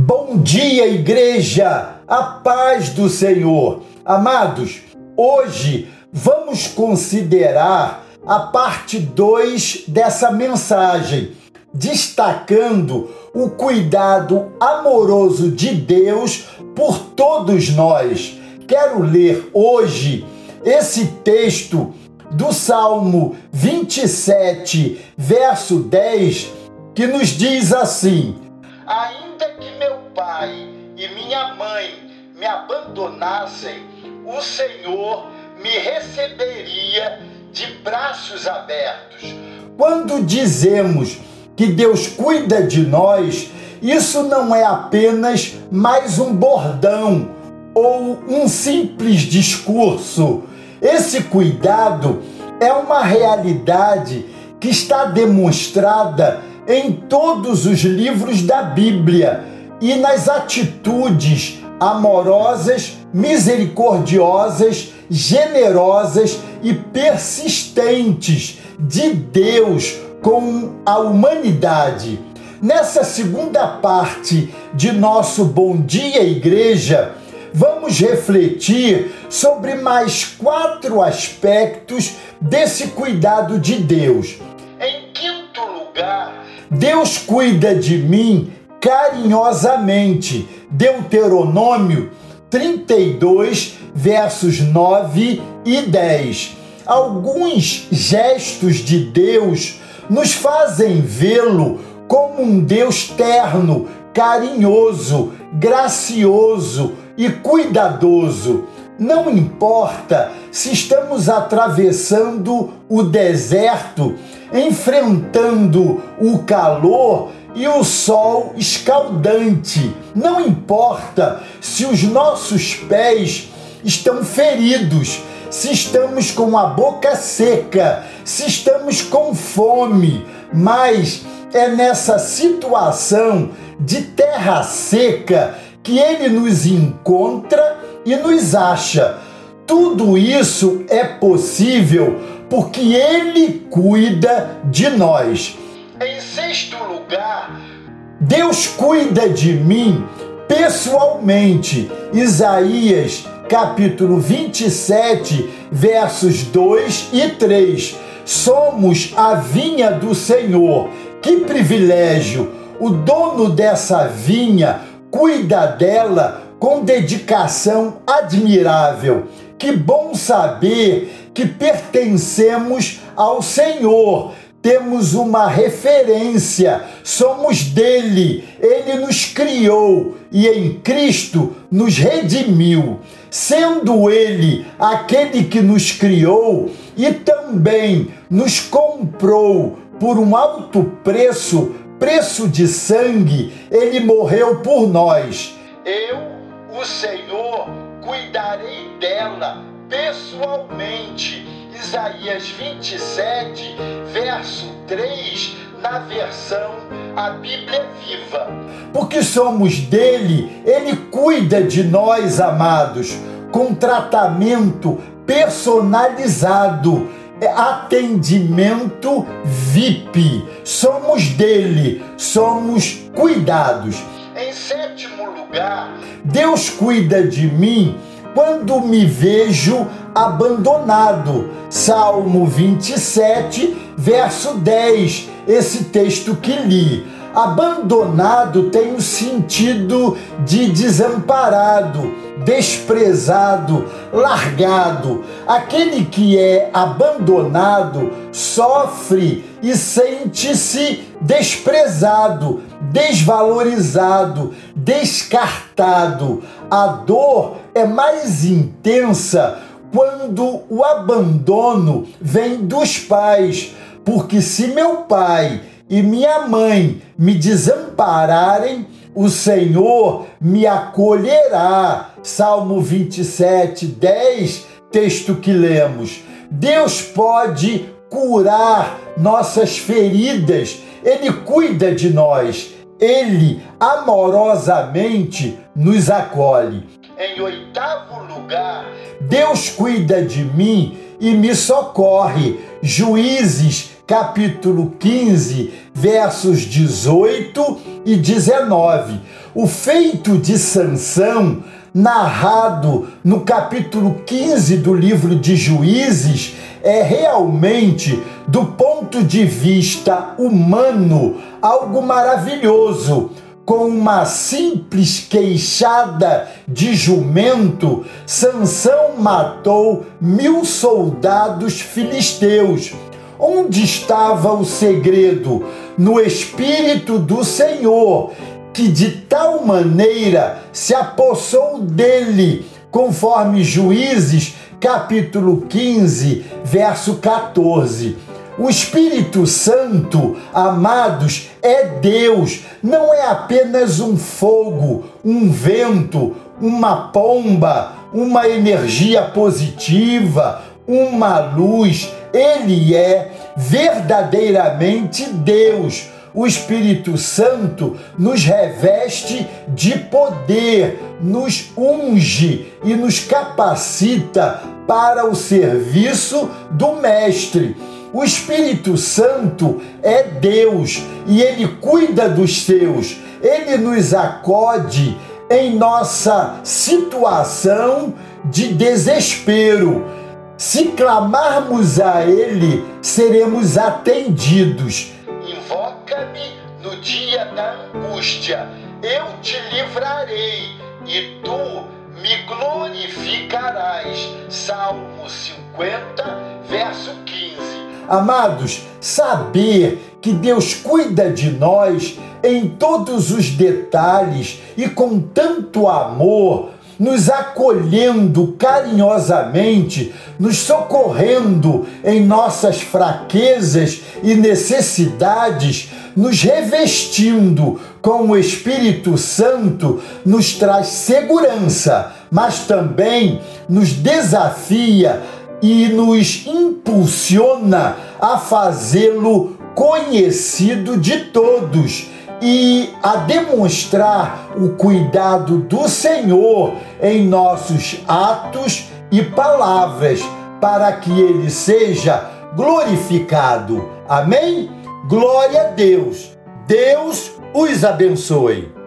Bom dia, igreja! A paz do Senhor. Amados, hoje vamos considerar a parte 2 dessa mensagem, destacando o cuidado amoroso de Deus por todos nós. Quero ler hoje esse texto do Salmo 27, verso 10, que nos diz assim: pai e minha mãe me abandonassem, o Senhor me receberia de braços abertos. Quando dizemos que Deus cuida de nós, isso não é apenas mais um bordão ou um simples discurso. Esse cuidado é uma realidade que está demonstrada em todos os livros da Bíblia e nas atitudes amorosas, misericordiosas, generosas e persistentes de Deus com a humanidade. Nessa segunda parte de nosso Bom Dia Igreja, vamos refletir sobre mais quatro aspectos desse cuidado de Deus. Em quinto lugar, Deus cuida de mim carinhosamente. Deuteronômio 32, versos 9 e 10. Alguns gestos de Deus nos fazem vê-lo como um Deus terno, carinhoso, gracioso e cuidadoso. Não importa se estamos atravessando o deserto, enfrentando o calor e o sol escaldante. Não importa se os nossos pés estão feridos, se estamos com a boca seca, se estamos com fome, mas é nessa situação de terra seca que ele nos encontra e nos acha. Tudo isso é possível porque ele cuida de nós. Em sexto lugar, Deus cuida de mim pessoalmente. Isaías capítulo 27, versos 2 e 3. Somos a vinha do Senhor. Que privilégio! O dono dessa vinha cuida dela com dedicação admirável. Que bom saber que pertencemos ao Senhor temos uma referência, somos dele, ele nos criou e em Cristo nos redimiu, sendo ele aquele que nos criou e também nos comprou por um alto preço, preço de sangue, ele morreu por nós. Eu, o Senhor, cuidarei dela pessoalmente Isaías 27, verso 3, na versão A Bíblia Viva. Porque somos dele, ele cuida de nós, amados, com tratamento personalizado atendimento VIP. Somos dele, somos cuidados. Em sétimo lugar, Deus cuida de mim quando me vejo abandonado. Salmo 27, verso 10, esse texto que li. Abandonado tem o sentido de desamparado, desprezado, largado. Aquele que é abandonado sofre e sente-se desprezado, desvalorizado, descartado. A dor é mais intensa quando o abandono vem dos pais, porque se meu pai e minha mãe me desampararem, o Senhor me acolherá. Salmo 27, 10, texto que lemos. Deus pode curar nossas feridas, Ele cuida de nós, Ele amorosamente nos acolhe. Em oitavo lugar, Deus cuida de mim e me socorre. Juízes capítulo 15, versos 18 e 19. O feito de Sansão, narrado no capítulo 15 do livro de Juízes, é realmente, do ponto de vista humano, algo maravilhoso. Com uma simples queixada de jumento, Sansão matou mil soldados filisteus. Onde estava o segredo? No Espírito do Senhor, que de tal maneira se apossou dele, conforme Juízes capítulo 15, verso 14. O Espírito Santo, amados, é Deus, não é apenas um fogo, um vento, uma pomba, uma energia positiva, uma luz. Ele é verdadeiramente Deus o Espírito Santo nos reveste de poder, nos unge e nos capacita para o serviço do Mestre. O Espírito Santo é Deus e ele cuida dos seus, ele nos acode em nossa situação de desespero. Se clamarmos a Ele, seremos atendidos Invoca-me no dia da angústia, eu te livrarei e tu me glorificarás. Salmo 50, verso 15. Amados, saber que Deus cuida de nós em todos os detalhes e com tanto amor nos acolhendo carinhosamente, nos socorrendo em nossas fraquezas e necessidades, nos revestindo com o Espírito Santo, nos traz segurança, mas também nos desafia e nos impulsiona a fazê-lo conhecido de todos e a demonstrar o cuidado do Senhor em nossos atos e palavras, para que ele seja glorificado. Amém? Glória a Deus. Deus os abençoe.